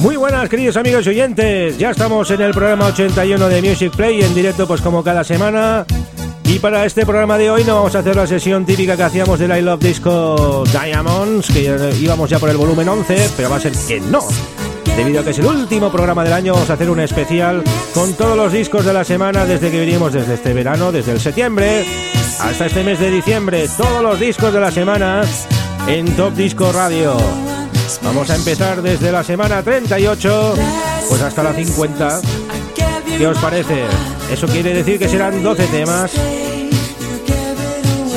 Muy buenas queridos amigos y oyentes, ya estamos en el programa 81 de Music Play en directo pues como cada semana y para este programa de hoy no vamos a hacer la sesión típica que hacíamos del I Love Disco Diamonds, que íbamos ya por el volumen 11, pero va a ser que no. Debido a que es el último programa del año, vamos a hacer un especial con todos los discos de la semana desde que vinimos desde este verano, desde el septiembre hasta este mes de diciembre. Todos los discos de la semana en Top Disco Radio. Vamos a empezar desde la semana 38, pues hasta la 50. ¿Qué os parece? Eso quiere decir que serán 12 temas.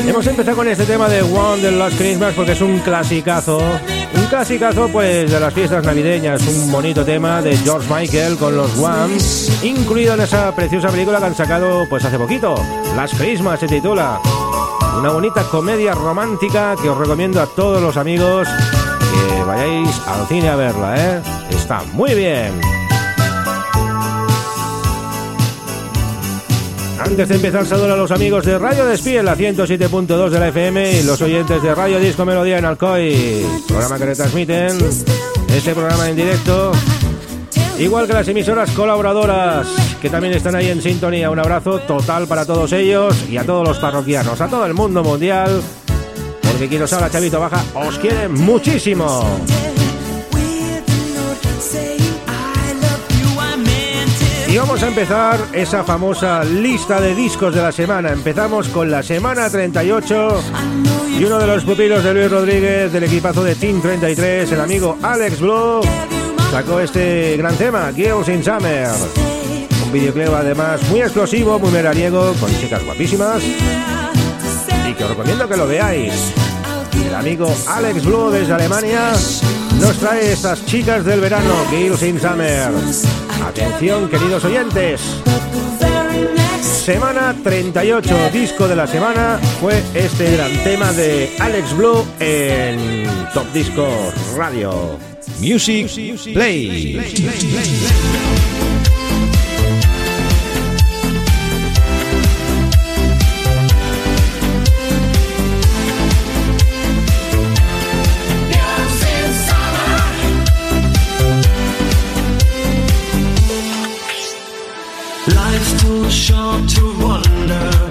Hemos empezado con este tema de One the Last Christmas porque es un clasicazo. Un clasicazo pues de las fiestas navideñas, un bonito tema de George Michael con los One, incluido en esa preciosa película que han sacado pues hace poquito. Last Christmas se titula. Una bonita comedia romántica que os recomiendo a todos los amigos que vayáis al cine a verla, ¿eh? Está muy bien. Antes de empezar, saludo a los amigos de Radio Despiel, la 107.2 de la FM y los oyentes de Radio Disco Melodía en Alcoy, programa que retransmiten este programa en directo, igual que las emisoras colaboradoras que también están ahí en sintonía. Un abrazo total para todos ellos y a todos los parroquianos, a todo el mundo mundial porque quien os habla, Chavito Baja, os quiere muchísimo. Y vamos a empezar esa famosa lista de discos de la semana. Empezamos con la semana 38 y uno de los pupilos de Luis Rodríguez del equipazo de Team 33, el amigo Alex Blue, sacó este gran tema, Girls in Summer. Un videoclip además muy explosivo, muy veraniego, con chicas guapísimas y que os recomiendo que lo veáis. El amigo Alex Blue desde Alemania nos trae estas chicas del verano, Girls in Summer. Atención, queridos oyentes. Semana 38, disco de la semana, fue este gran tema de Alex Blue en Top Disco Radio. Music Play. Short to wonder.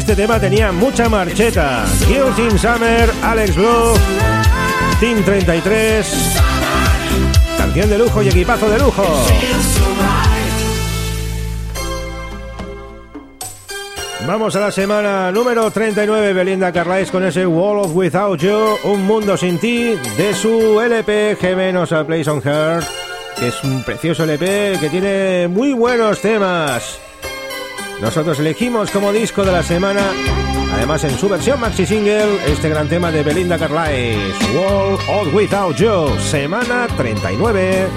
Este tema tenía mucha marcheta. Girls in Summer, Alex Blue, Team 33. Canción de lujo y equipazo de lujo. Vamos a la semana número 39, Belinda Carlisle con ese Wall of Without You, Un Mundo Sin Ti, de su LP Gemenos a Place on Heart, que es un precioso LP que tiene muy buenos temas. Nosotros elegimos como disco de la semana, además en su versión maxi single, este gran tema de Belinda Carlisle, Wall of Without You, semana 39.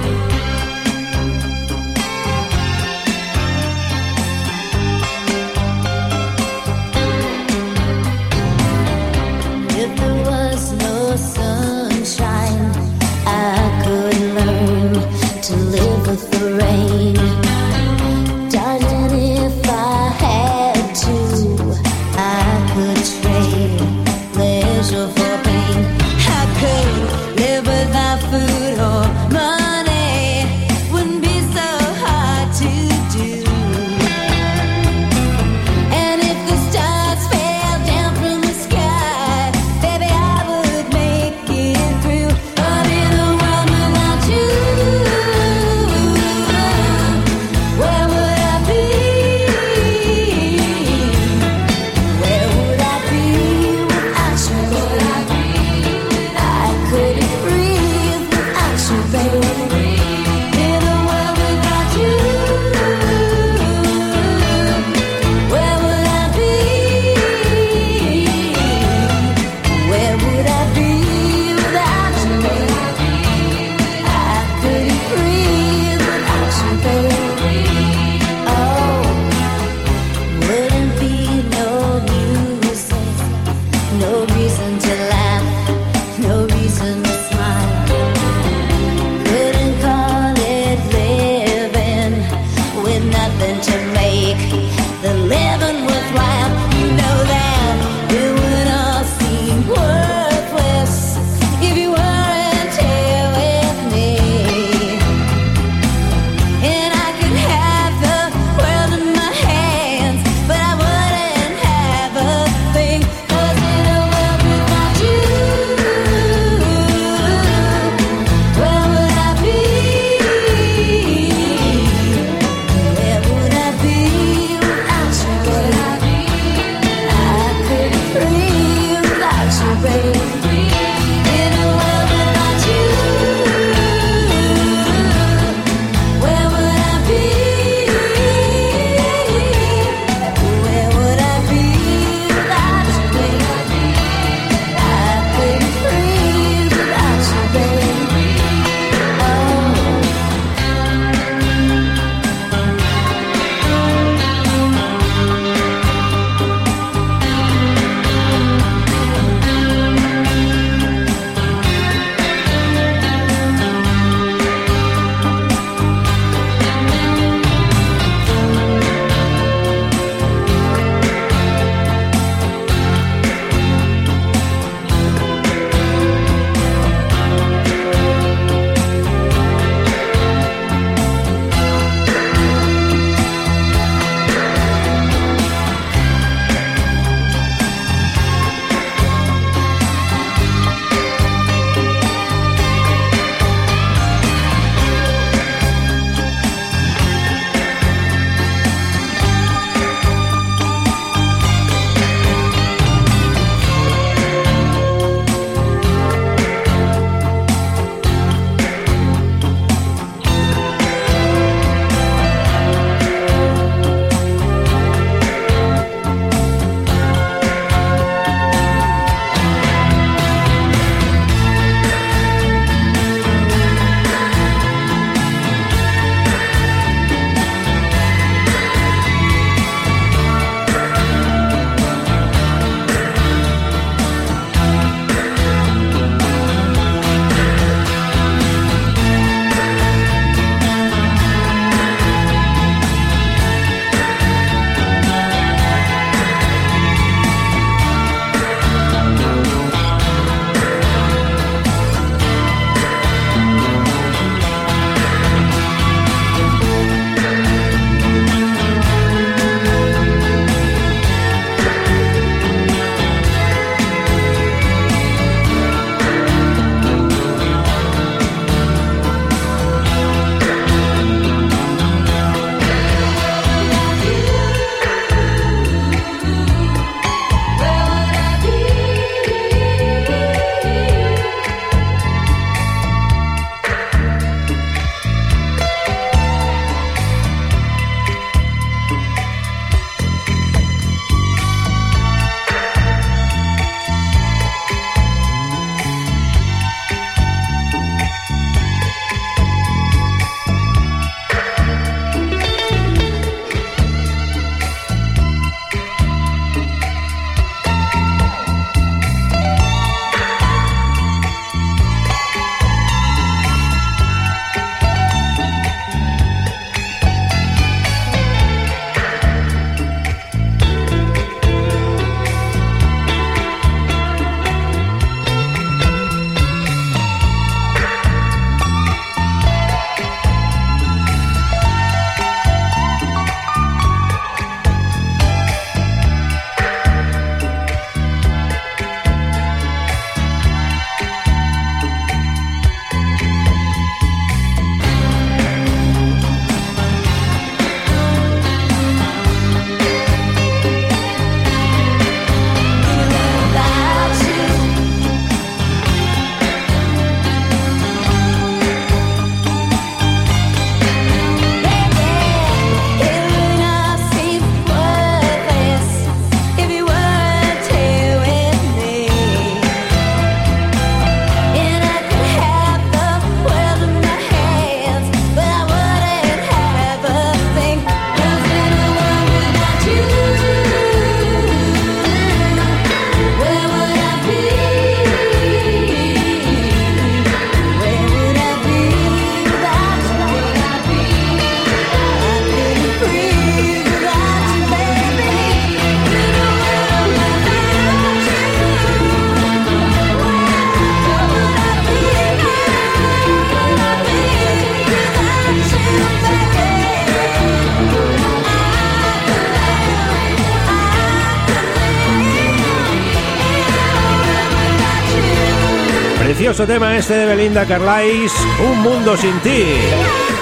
Precioso tema este de Belinda Carlisle, Un mundo sin ti.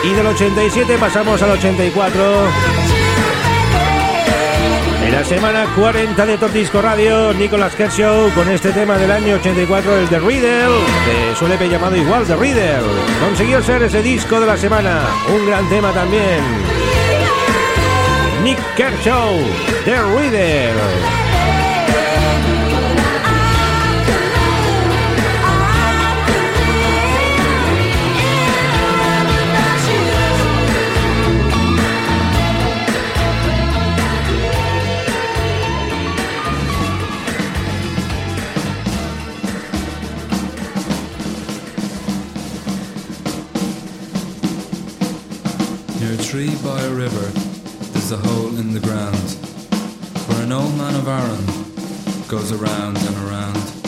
Y del 87 pasamos al 84. En la semana 40 de Top Radio, Nicolas Kershaw con este tema del año 84, el de Riddle, que suele ser llamado igual de Riddle. Consiguió ser ese disco de la semana, un gran tema también. Nick Kershaw, de Riddle. River, there's a hole in the ground where an old man of Aaron goes around and around.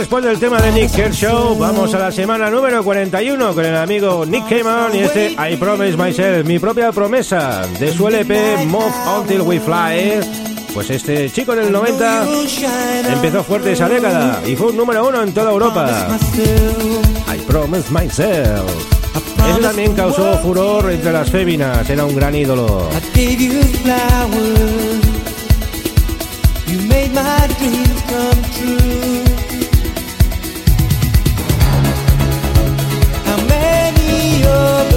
Después del tema de Nick Kershaw, vamos a la semana número 41 con el amigo Nick Cayman y este I Promise Myself, mi propia promesa de su LP Move Until We Fly. Pues este chico en el 90 empezó fuerte esa década y fue un número uno en toda Europa. I Promise Myself. Él también causó furor entre las féminas, era un gran ídolo.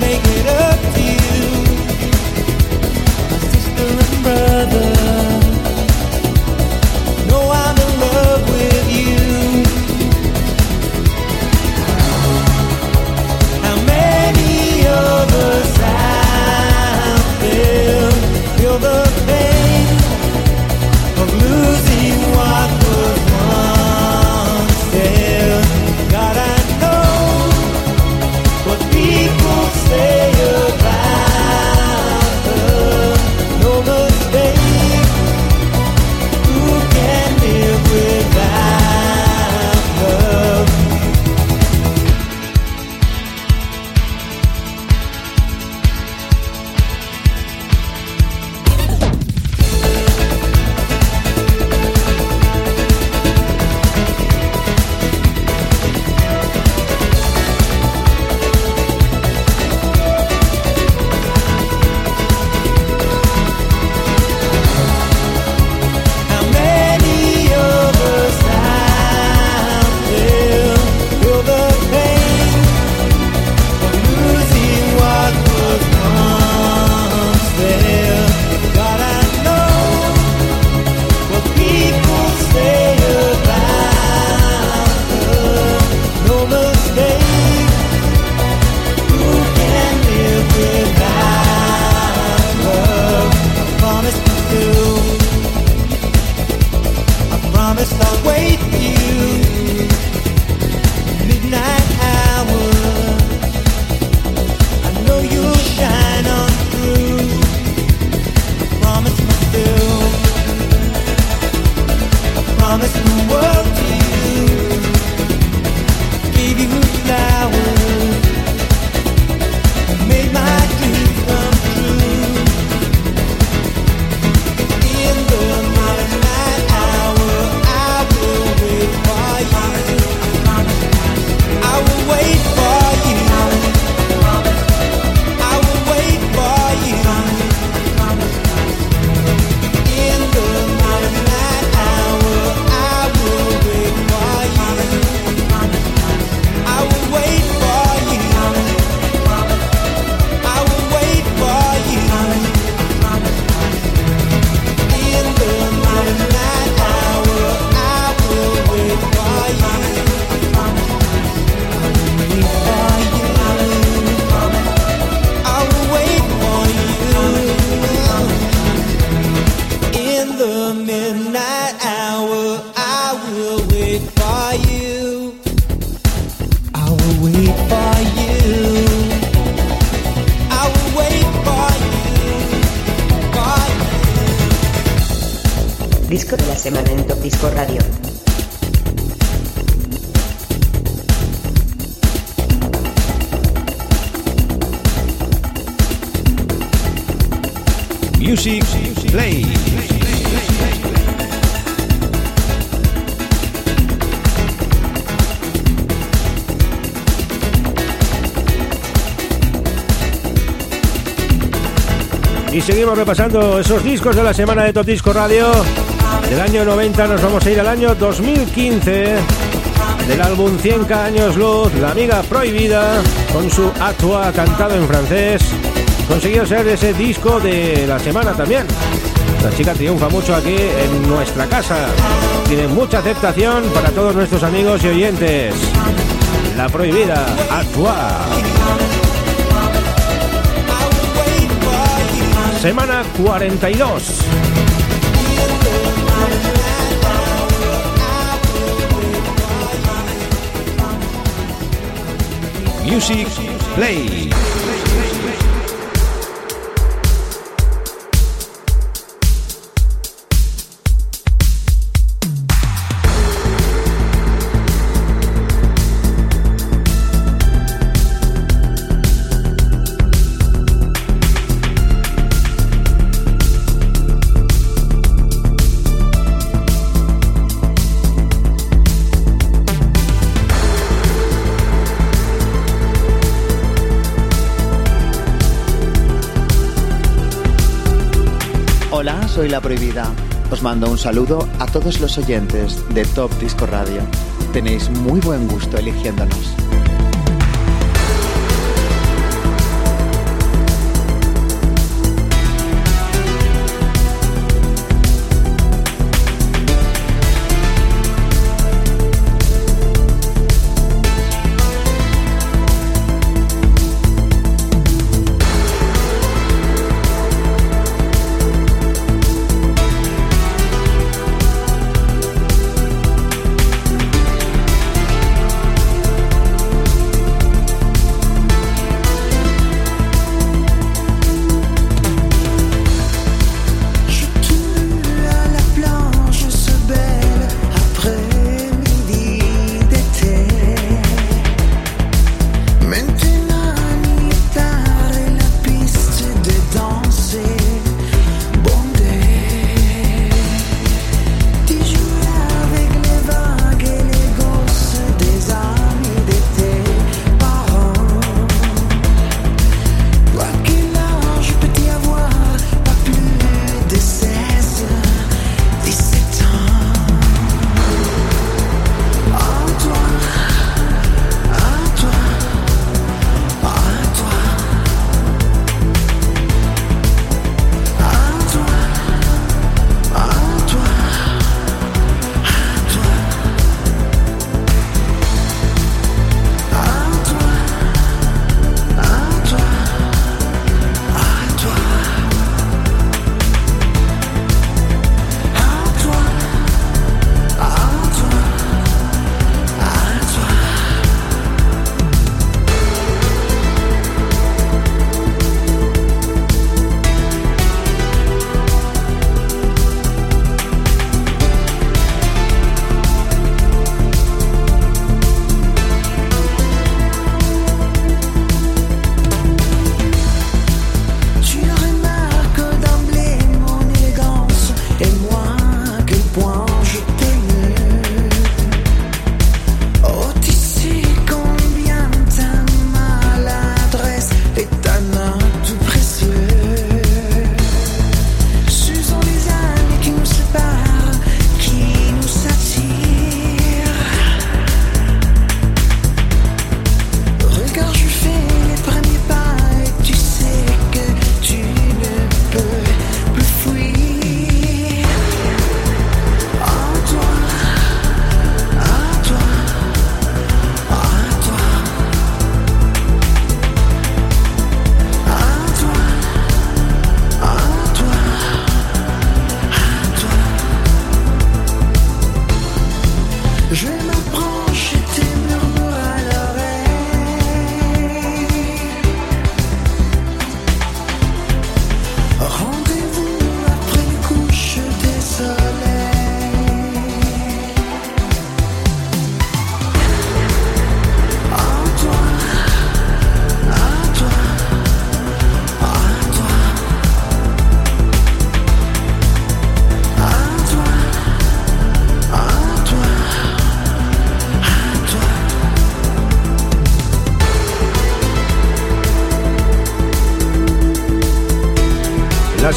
make it up to you, my sister and brother. Seguimos repasando esos discos de la semana de Top Disco Radio. Del año 90 nos vamos a ir al año 2015. Del álbum 100 años luz, La Amiga Prohibida, con su Atua cantado en francés, consiguió ser ese disco de la semana también. Esta chica triunfa mucho aquí en nuestra casa. Tiene mucha aceptación para todos nuestros amigos y oyentes. La prohibida, actuar. Semana 42. Music Play. Prohibida. Os mando un saludo a todos los oyentes de Top Disco Radio. Tenéis muy buen gusto eligiéndonos.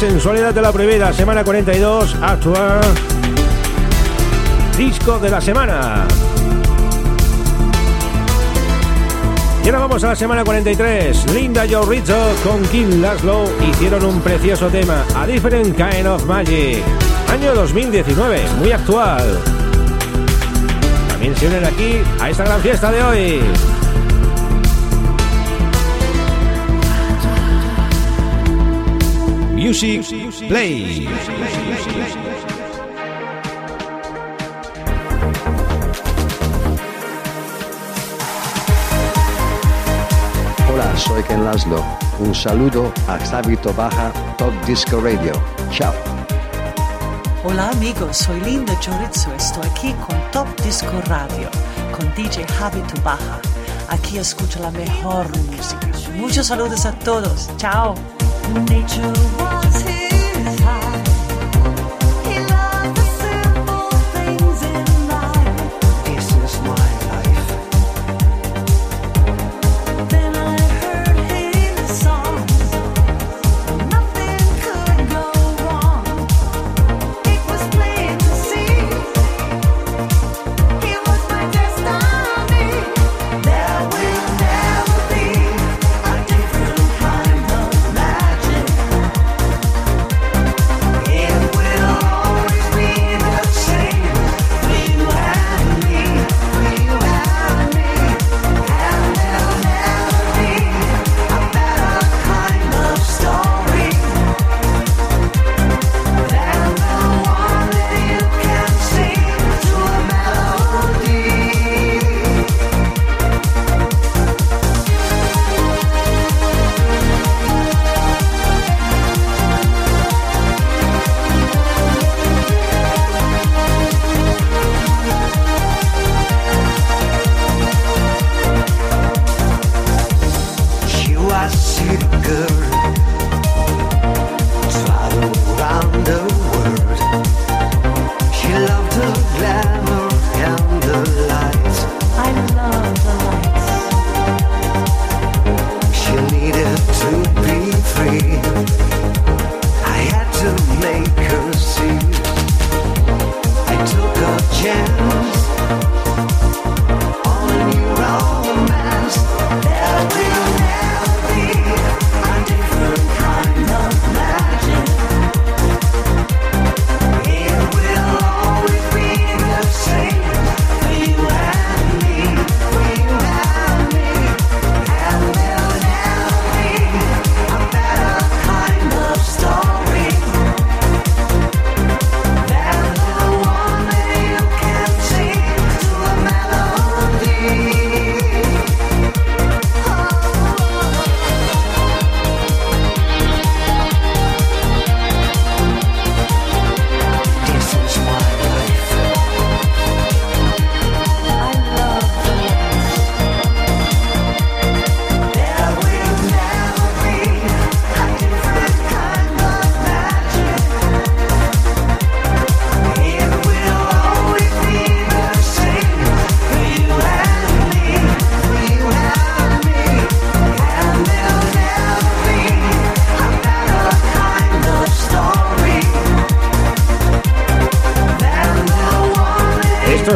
Sensualidad de la prohibida, semana 42, actúa. Disco de la semana. Y ahora Vamos a la semana 43. Linda Joe Rizzo con Kim Laszlo hicieron un precioso tema, A Different Kind of Magic. Año 2019, muy actual. También se unen aquí a esta gran fiesta de hoy. Music Play. Hola, soy Ken Laszlo. Un saludo a Xavi Baja Top Disco Radio. Chao. Hola amigos, soy Linda Chorizo. Estoy aquí con Top Disco Radio, con DJ Javi Tubaja. Aquí escucho la mejor música. Muchos saludos a todos. Chao. Nature was his high.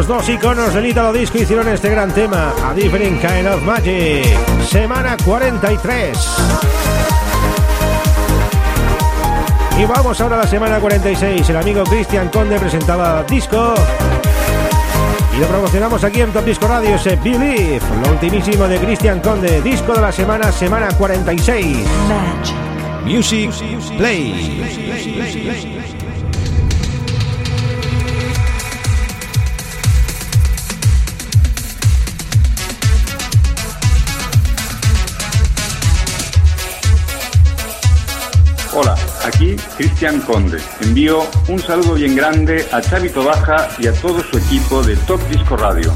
Dos iconos del Italo Disco hicieron este gran tema, A Different Kind of Magic. Semana 43. Y vamos ahora a la semana 46. El amigo Cristian Conde presentaba disco. Y lo promocionamos aquí en Top Disco Radio, ese Believe, lo ultimísimo de Cristian Conde, disco de la semana, semana 46. Magic. Music Play. Cristian Conde. Envío un saludo bien grande a Chavito Baja y a todo su equipo de Top Disco Radio.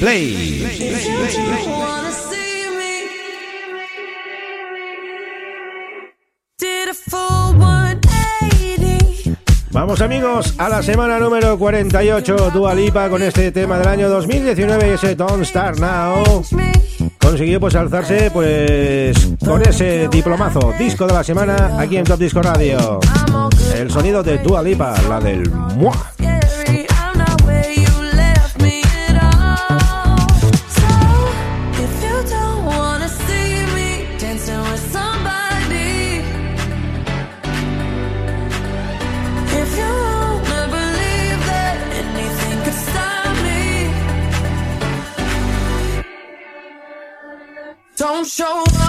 Play. Vamos amigos a la semana número 48 Dua Lipa con este tema del año 2019 ese Don't Start Now. Consiguió pues alzarse pues con ese diplomazo disco de la semana aquí en Top Disco Radio. El sonido de Dua Lipa la del MUA show up.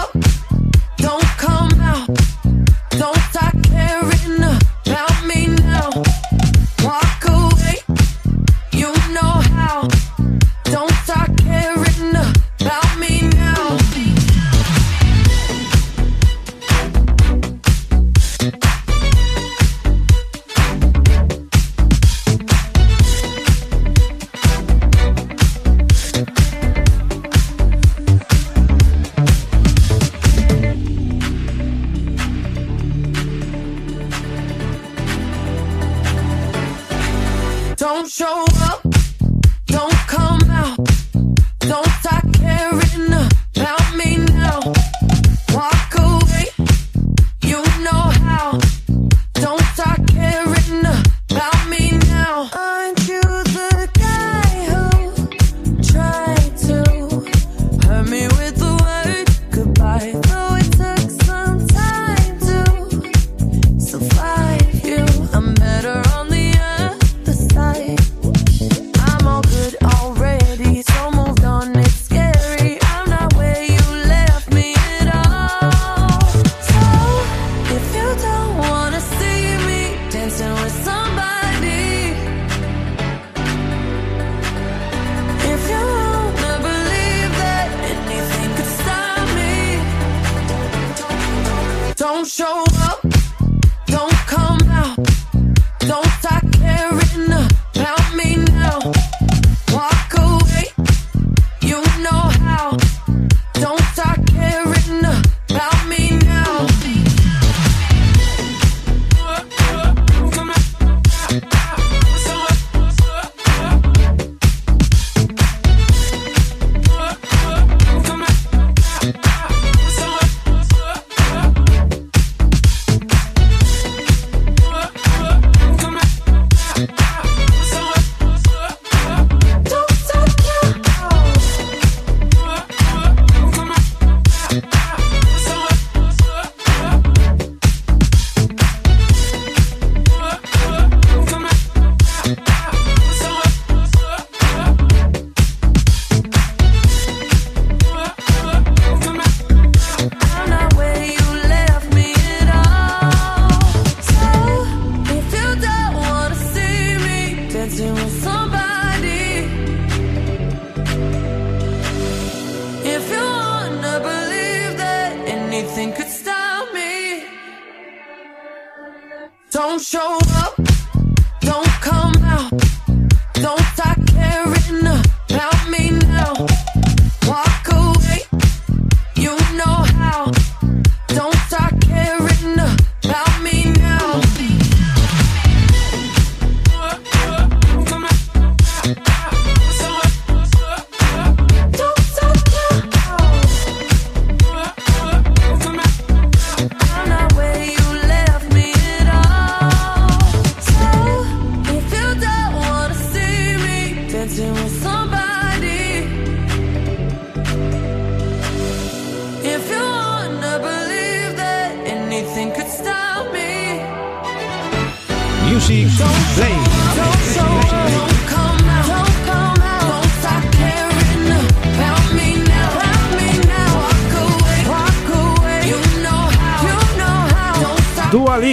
Music Play.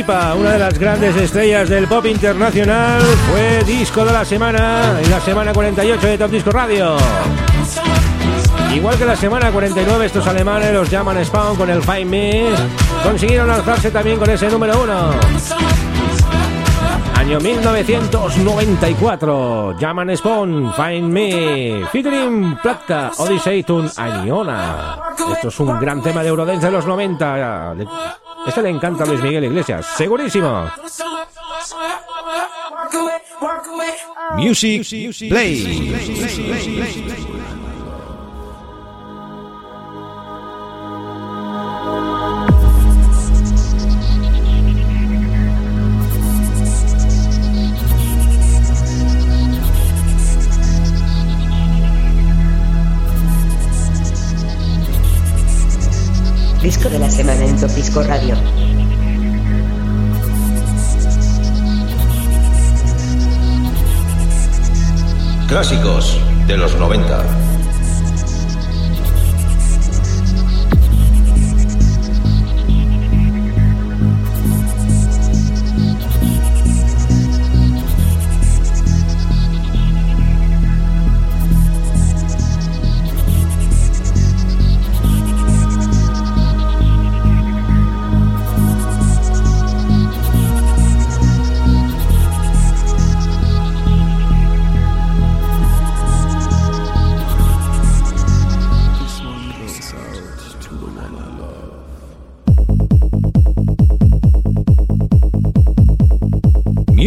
Una de las grandes estrellas del pop internacional, fue disco de la semana en la semana 48 de Top Disco Radio. Igual que la semana 49, estos alemanes los llaman Spawn con el Find Me, consiguieron alzarse también con ese número uno. Año 1994, Llaman Spawn, Find Me, featuring Plata, Odyssey Tune, Aniona. Esto es un gran tema de Eurodance de los 90. Este le encanta a Luis Miguel Iglesias, segurísimo. Music Play. Disco de la semana en Top Disco Radio. Clásicos de los 90.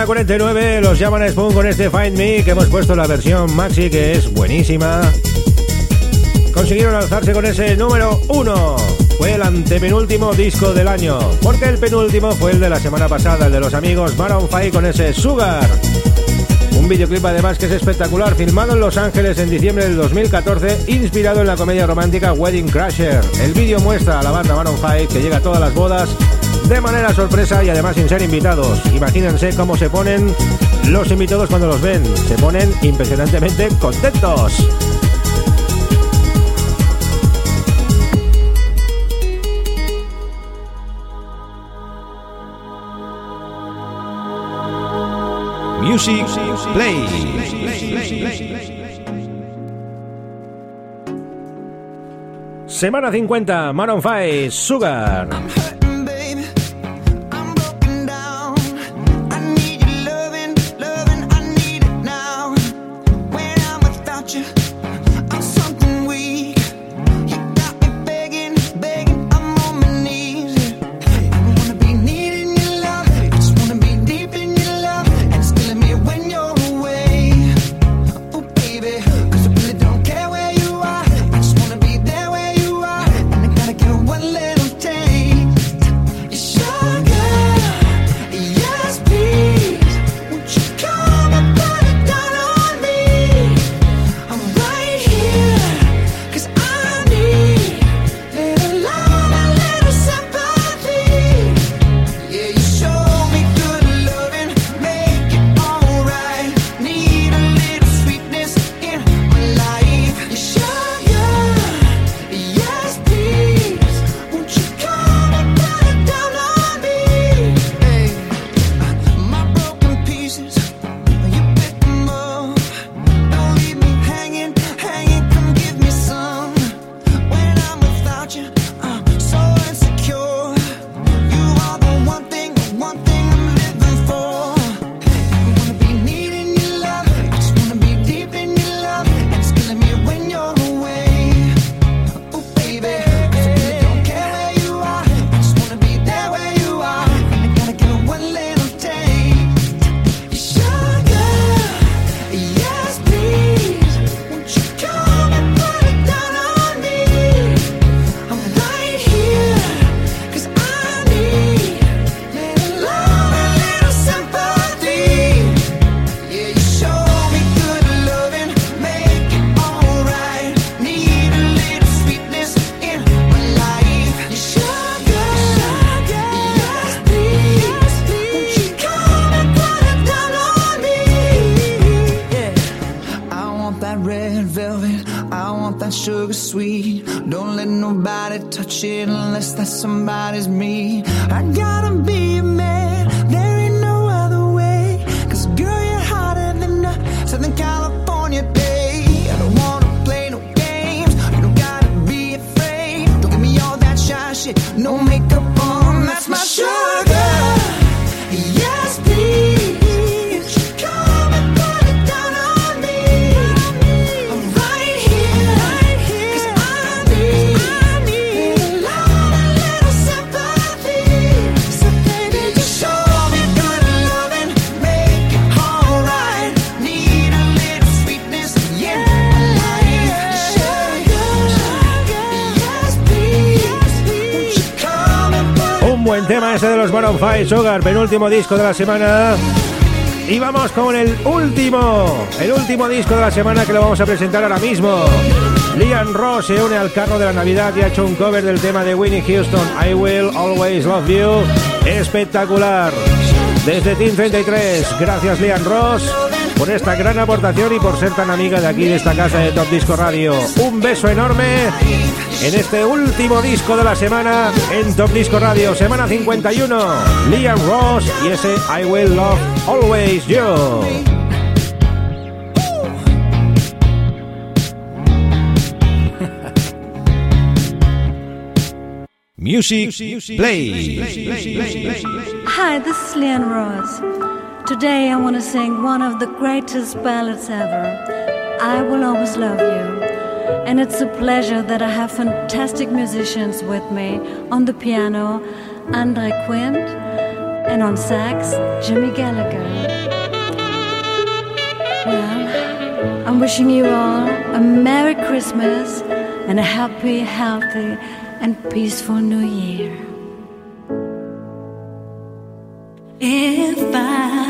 Semana 49 los llaman Spoon con este Find Me que hemos puesto la versión maxi que es buenísima. Consiguieron alzarse con ese número 1. Fue el antepenúltimo disco del año, porque el penúltimo fue el de la semana pasada, el de los amigos Maroon 5 con ese Sugar. Un videoclip además que es espectacular, filmado en Los Ángeles en diciembre del 2014, inspirado en la comedia romántica Wedding Crasher. El vídeo muestra a la banda Maroon 5 que llega a todas las bodas de manera sorpresa y además sin ser invitados. Imagínense cómo se ponen los invitados cuando los ven. Se ponen impresionantemente contentos. Music Play. Semana 50, Maroon 5, Sugar. Tema ese de los Maroon 5, Sugar, penúltimo disco de la semana. Y vamos con el último, el último disco de la semana que lo vamos a presentar ahora mismo. Liam Ross se une al carro de la Navidad y ha hecho un cover del tema de Winnie Houston, I Will Always Love You. Espectacular. Desde Team 33, gracias Liam Ross por esta gran aportación y por ser tan amiga de aquí de esta casa de Top Disco Radio. Un beso enorme en este último disco de la semana en Top Disco Radio, semana 51. Liam Ross y ese I Will Love Always You. Music Play. Hi, this is Leanne Ross. Today I want to sing one of the greatest ballads ever. I will always love you. And it's a pleasure that I have fantastic musicians with me on the piano, Andre Quint, and on sax, Jimmy Gallagher. Well, I'm wishing you all a Merry Christmas and a happy, healthy, and peaceful New Year. If I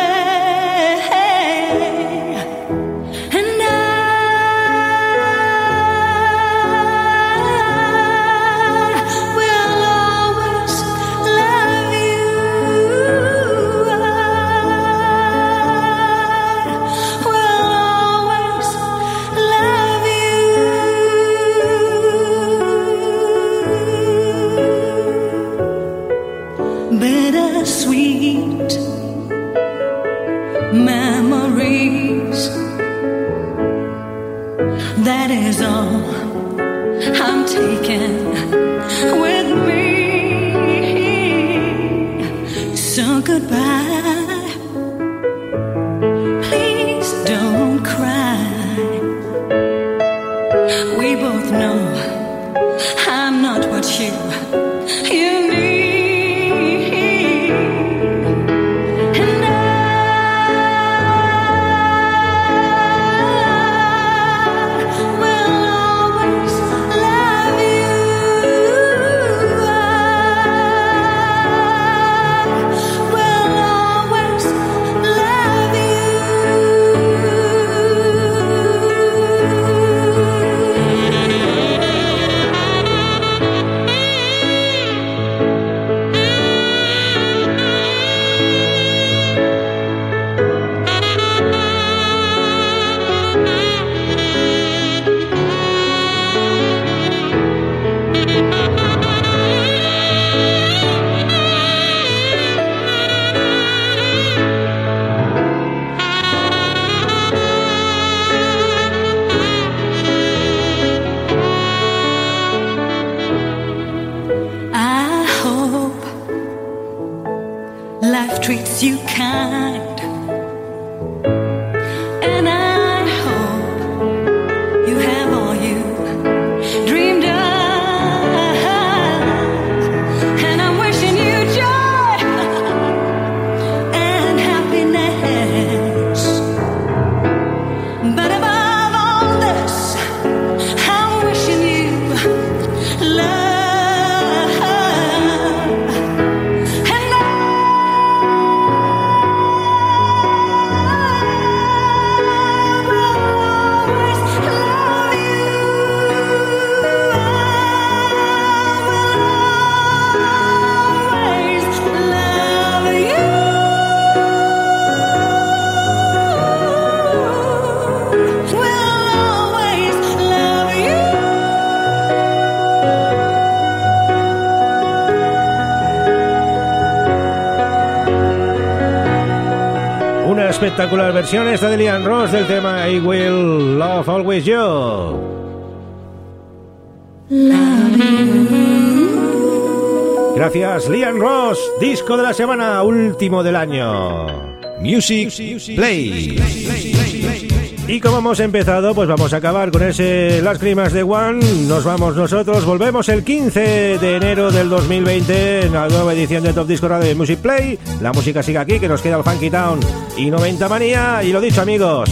You kind. Espectacular versión esta de Liam Ross del tema I Will Love Always You. Gracias, Liam Ross, disco de la semana, último del año. Music Play. Y como hemos empezado, pues vamos a acabar con ese Las Crimas de One. Nos vamos nosotros, volvemos el 15 de enero del 2020 en la nueva edición de Top Disco Radio de Music Play. La música sigue aquí, que nos queda el Funky Town y 90 Manía. Y lo dicho, amigos,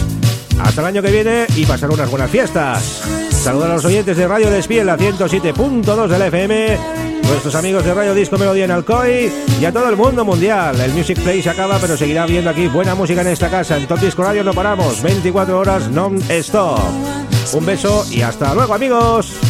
hasta el año que viene y pasar unas buenas fiestas. Saludar a los oyentes de Radio Despiel, la 107.2 de la FM, nuestros amigos de Radio Disco Melodía en Alcoy y a todo el mundo mundial. El Music Play se acaba, pero seguirá habiendo aquí buena música en esta casa. En Top Disco Radio no paramos, 24 horas non-stop. Un beso y hasta luego, amigos.